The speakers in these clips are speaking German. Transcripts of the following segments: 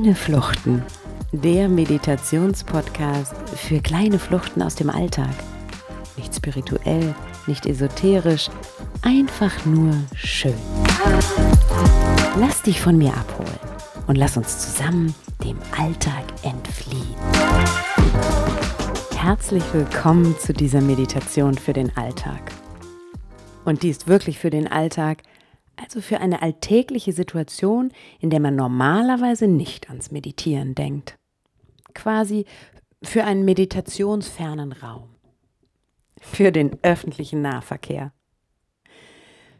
Kleine Fluchten, der Meditationspodcast für kleine Fluchten aus dem Alltag. Nicht spirituell, nicht esoterisch, einfach nur schön. Lass dich von mir abholen und lass uns zusammen dem Alltag entfliehen. Herzlich willkommen zu dieser Meditation für den Alltag. Und die ist wirklich für den Alltag, also für eine alltägliche Situation, in der man normalerweise nicht ans Meditieren denkt. Quasi für einen meditationsfernen Raum. Für den öffentlichen Nahverkehr.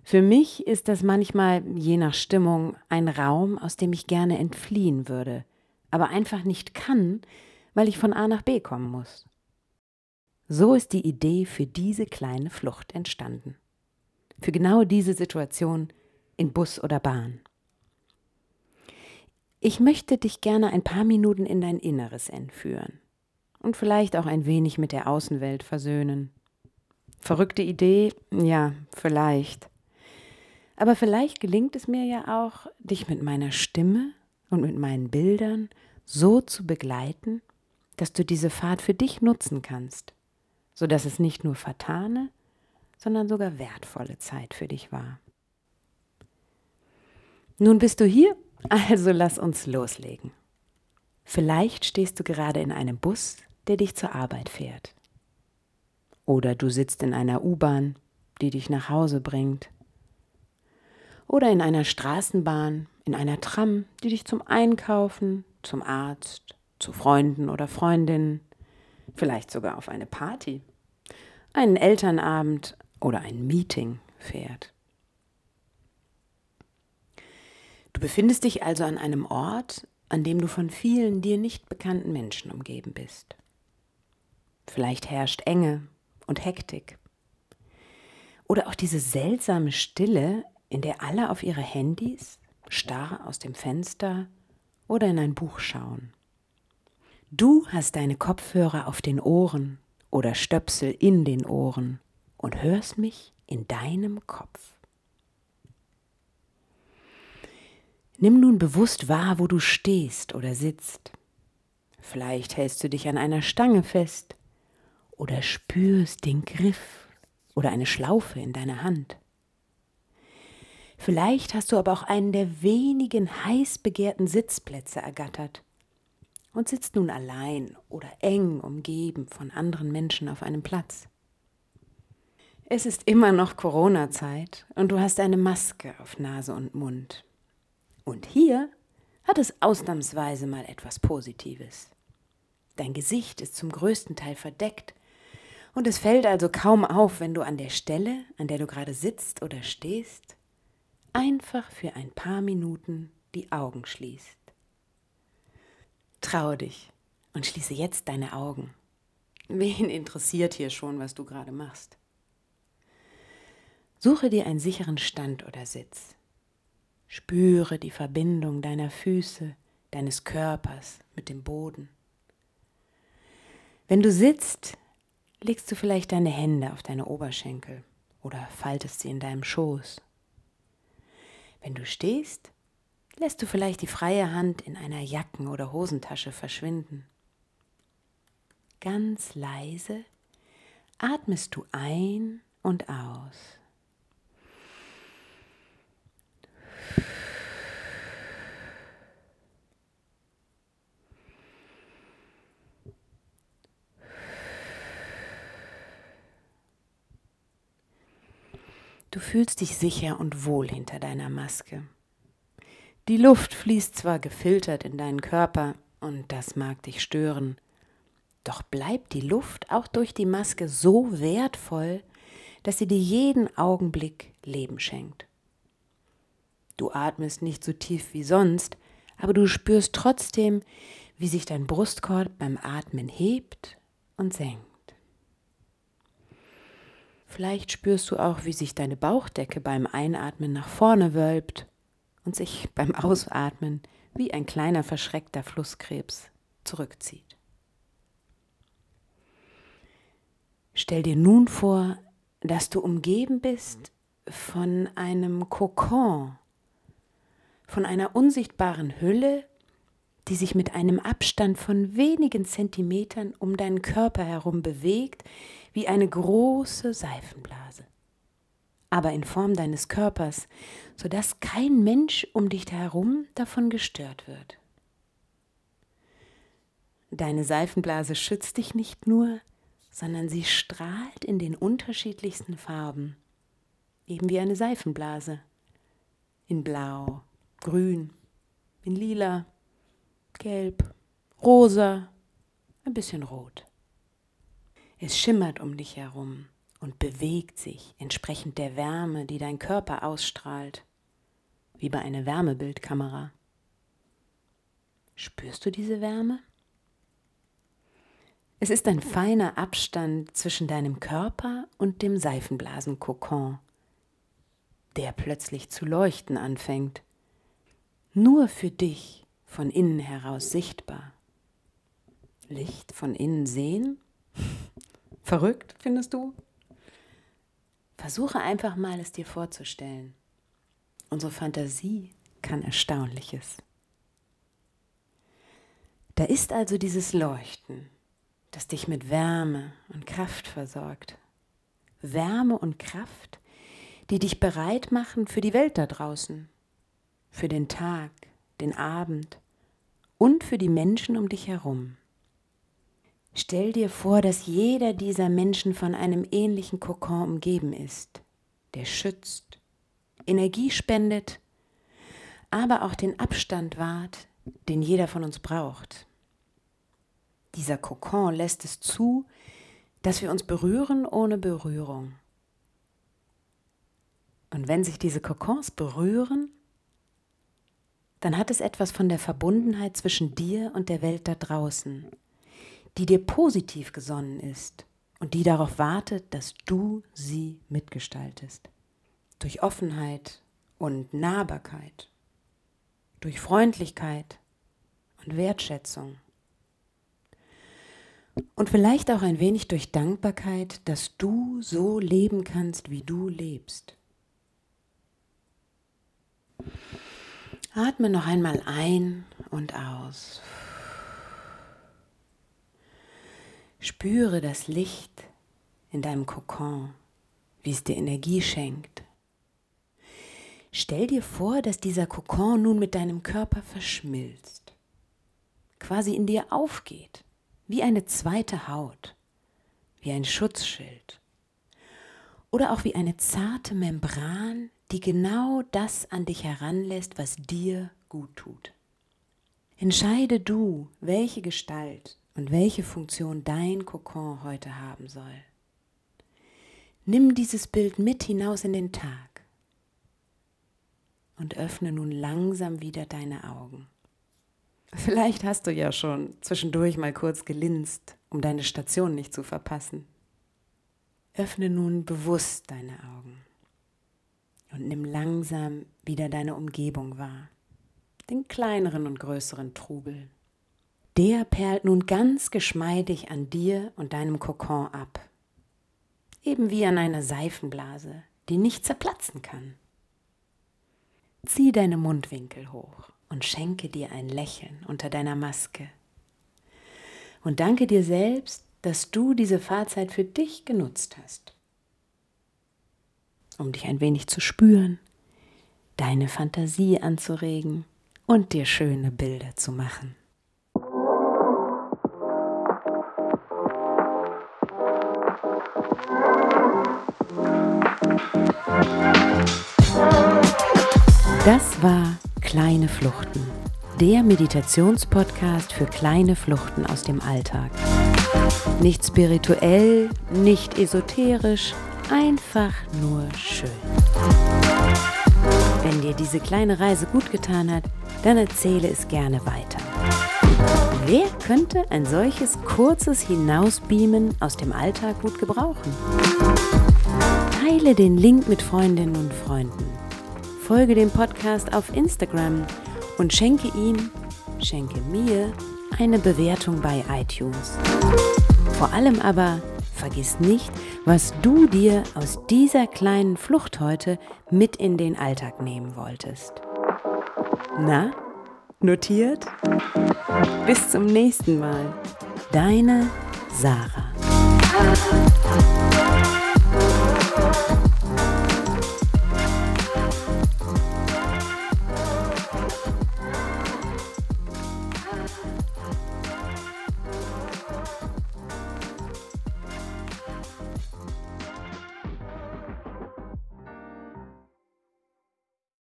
Für mich ist das manchmal, je nach Stimmung, ein Raum, aus dem ich gerne entfliehen würde, aber einfach nicht kann, weil ich von A nach B kommen muss. So ist die Idee für diese kleine Flucht entstanden. Für genau diese Situation in Bus oder Bahn. Ich möchte dich gerne ein paar Minuten in dein Inneres entführen und vielleicht auch ein wenig mit der Außenwelt versöhnen. Verrückte Idee? Ja, vielleicht. Aber vielleicht gelingt es mir ja auch, dich mit meiner Stimme und mit meinen Bildern so zu begleiten, dass du diese Fahrt für dich nutzen kannst, sodass es nicht nur vertane, sondern sogar wertvolle Zeit für dich war. Nun bist du hier, also lass uns loslegen. Vielleicht stehst du gerade in einem Bus, der dich zur Arbeit fährt. Oder du sitzt in einer U-Bahn, die dich nach Hause bringt. Oder in einer Straßenbahn, in einer Tram, die dich zum Einkaufen, zum Arzt, zu Freunden oder Freundinnen, vielleicht sogar auf eine Party, einen Elternabend oder ein Meeting fährt. Du befindest dich also an einem Ort, an dem du von vielen dir nicht bekannten Menschen umgeben bist. Vielleicht herrscht Enge und Hektik. Oder auch diese seltsame Stille, in der alle auf ihre Handys, starr aus dem Fenster oder in ein Buch schauen. Du hast deine Kopfhörer auf den Ohren oder Stöpsel in den Ohren und hörst mich in deinem Kopf. Nimm nun bewusst wahr, wo du stehst oder sitzt. Vielleicht hältst du dich an einer Stange fest oder spürst den Griff oder eine Schlaufe in deiner Hand. Vielleicht hast du aber auch einen der wenigen heiß begehrten Sitzplätze ergattert und sitzt nun allein oder eng umgeben von anderen Menschen auf einem Platz. Es ist immer noch Corona-Zeit und du hast eine Maske auf Nase und Mund. Und hier hat es ausnahmsweise mal etwas Positives. Dein Gesicht ist zum größten Teil verdeckt und es fällt also kaum auf, wenn du an der Stelle, an der du gerade sitzt oder stehst, einfach für ein paar Minuten die Augen schließt. Traue dich und schließe jetzt deine Augen. Wen interessiert hier schon, was du gerade machst? Suche dir einen sicheren Stand oder Sitz. Spüre die Verbindung deiner Füße, deines Körpers mit dem Boden. Wenn du sitzt, legst du vielleicht deine Hände auf deine Oberschenkel oder faltest sie in deinem Schoß. Wenn du stehst, lässt du vielleicht die freie Hand in einer Jacken- oder Hosentasche verschwinden. Ganz leise atmest du ein und aus. Du fühlst dich sicher und wohl hinter deiner Maske. Die Luft fließt zwar gefiltert in deinen Körper, und das mag dich stören, doch bleibt die Luft auch durch die Maske so wertvoll, dass sie dir jeden Augenblick Leben schenkt. Du atmest nicht so tief wie sonst, aber du spürst trotzdem, wie sich dein Brustkorb beim Atmen hebt und senkt. Vielleicht spürst du auch, wie sich deine Bauchdecke beim Einatmen nach vorne wölbt und sich beim Ausatmen wie ein kleiner verschreckter Flusskrebs zurückzieht. Stell dir nun vor, dass du umgeben bist von einem Kokon, von einer unsichtbaren Hülle, die sich mit einem Abstand von wenigen Zentimetern um deinen Körper herum bewegt, wie eine große Seifenblase. Aber in Form deines Körpers, sodass kein Mensch um dich herum davon gestört wird. Deine Seifenblase schützt dich nicht nur, sondern sie strahlt in den unterschiedlichsten Farben, eben wie eine Seifenblase. In Blau, Grün, in Lila, Gelb, Rosa, ein bisschen Rot. Es schimmert um dich herum und bewegt sich entsprechend der Wärme, die dein Körper ausstrahlt, wie bei einer Wärmebildkamera. Spürst du diese Wärme? Es ist ein feiner Abstand zwischen deinem Körper und dem Seifenblasenkokon, der plötzlich zu leuchten anfängt, nur für dich von innen heraus sichtbar. Licht von innen sehen? Verrückt, findest du? Versuche einfach mal es dir vorzustellen. Unsere Fantasie kann Erstaunliches. Da ist also dieses Leuchten das dich mit Wärme und Kraft versorgt. Wärme und Kraft, die dich bereit machen für die Welt da draußen, für den Tag, den Abend und für die Menschen um dich herum. Stell dir vor, dass jeder dieser Menschen von einem ähnlichen Kokon umgeben ist, der schützt, Energie spendet, aber auch den Abstand wahrt, den jeder von uns braucht. Dieser Kokon lässt es zu, dass wir uns berühren ohne Berührung. Und wenn sich diese Kokons berühren, dann hat es etwas von der Verbundenheit zwischen dir und der Welt da draußen, die dir positiv gesonnen ist und die darauf wartet, dass du sie mitgestaltest. Durch Offenheit und Nahbarkeit, durch Freundlichkeit und Wertschätzung. Und vielleicht auch ein wenig durch Dankbarkeit, dass du so leben kannst, wie du lebst. Atme noch einmal ein und aus. Spüre das Licht in deinem Kokon, wie es dir Energie schenkt. Stell dir vor, dass dieser Kokon nun mit deinem Körper verschmilzt, quasi in dir aufgeht wie eine zweite Haut, wie ein Schutzschild oder auch wie eine zarte Membran, die genau das an dich heranlässt, was dir gut tut. Entscheide du, welche Gestalt und welche Funktion dein Kokon heute haben soll. Nimm dieses Bild mit hinaus in den Tag und öffne nun langsam wieder deine Augen. Vielleicht hast du ja schon zwischendurch mal kurz gelinst, um deine Station nicht zu verpassen. Öffne nun bewusst deine Augen und nimm langsam wieder deine Umgebung wahr, den kleineren und größeren Trubel. Der perlt nun ganz geschmeidig an dir und deinem Kokon ab, eben wie an einer Seifenblase, die nicht zerplatzen kann. Zieh deine Mundwinkel hoch und schenke dir ein Lächeln unter deiner Maske. Und danke dir selbst, dass du diese Fahrzeit für dich genutzt hast, um dich ein wenig zu spüren, deine Fantasie anzuregen und dir schöne Bilder zu machen. Das war Kleine Fluchten, der Meditationspodcast für kleine Fluchten aus dem Alltag. Nicht spirituell, nicht esoterisch, einfach nur schön. Wenn dir diese kleine Reise gut getan hat, dann erzähle es gerne weiter. Wer könnte ein solches kurzes Hinausbeamen aus dem Alltag gut gebrauchen? Teile den Link mit Freundinnen und Freunden folge dem Podcast auf Instagram und schenke ihm, schenke mir eine Bewertung bei iTunes. Vor allem aber vergiss nicht, was du dir aus dieser kleinen Flucht heute mit in den Alltag nehmen wolltest. Na, Notiert? Bis zum nächsten Mal. Deine Sarah.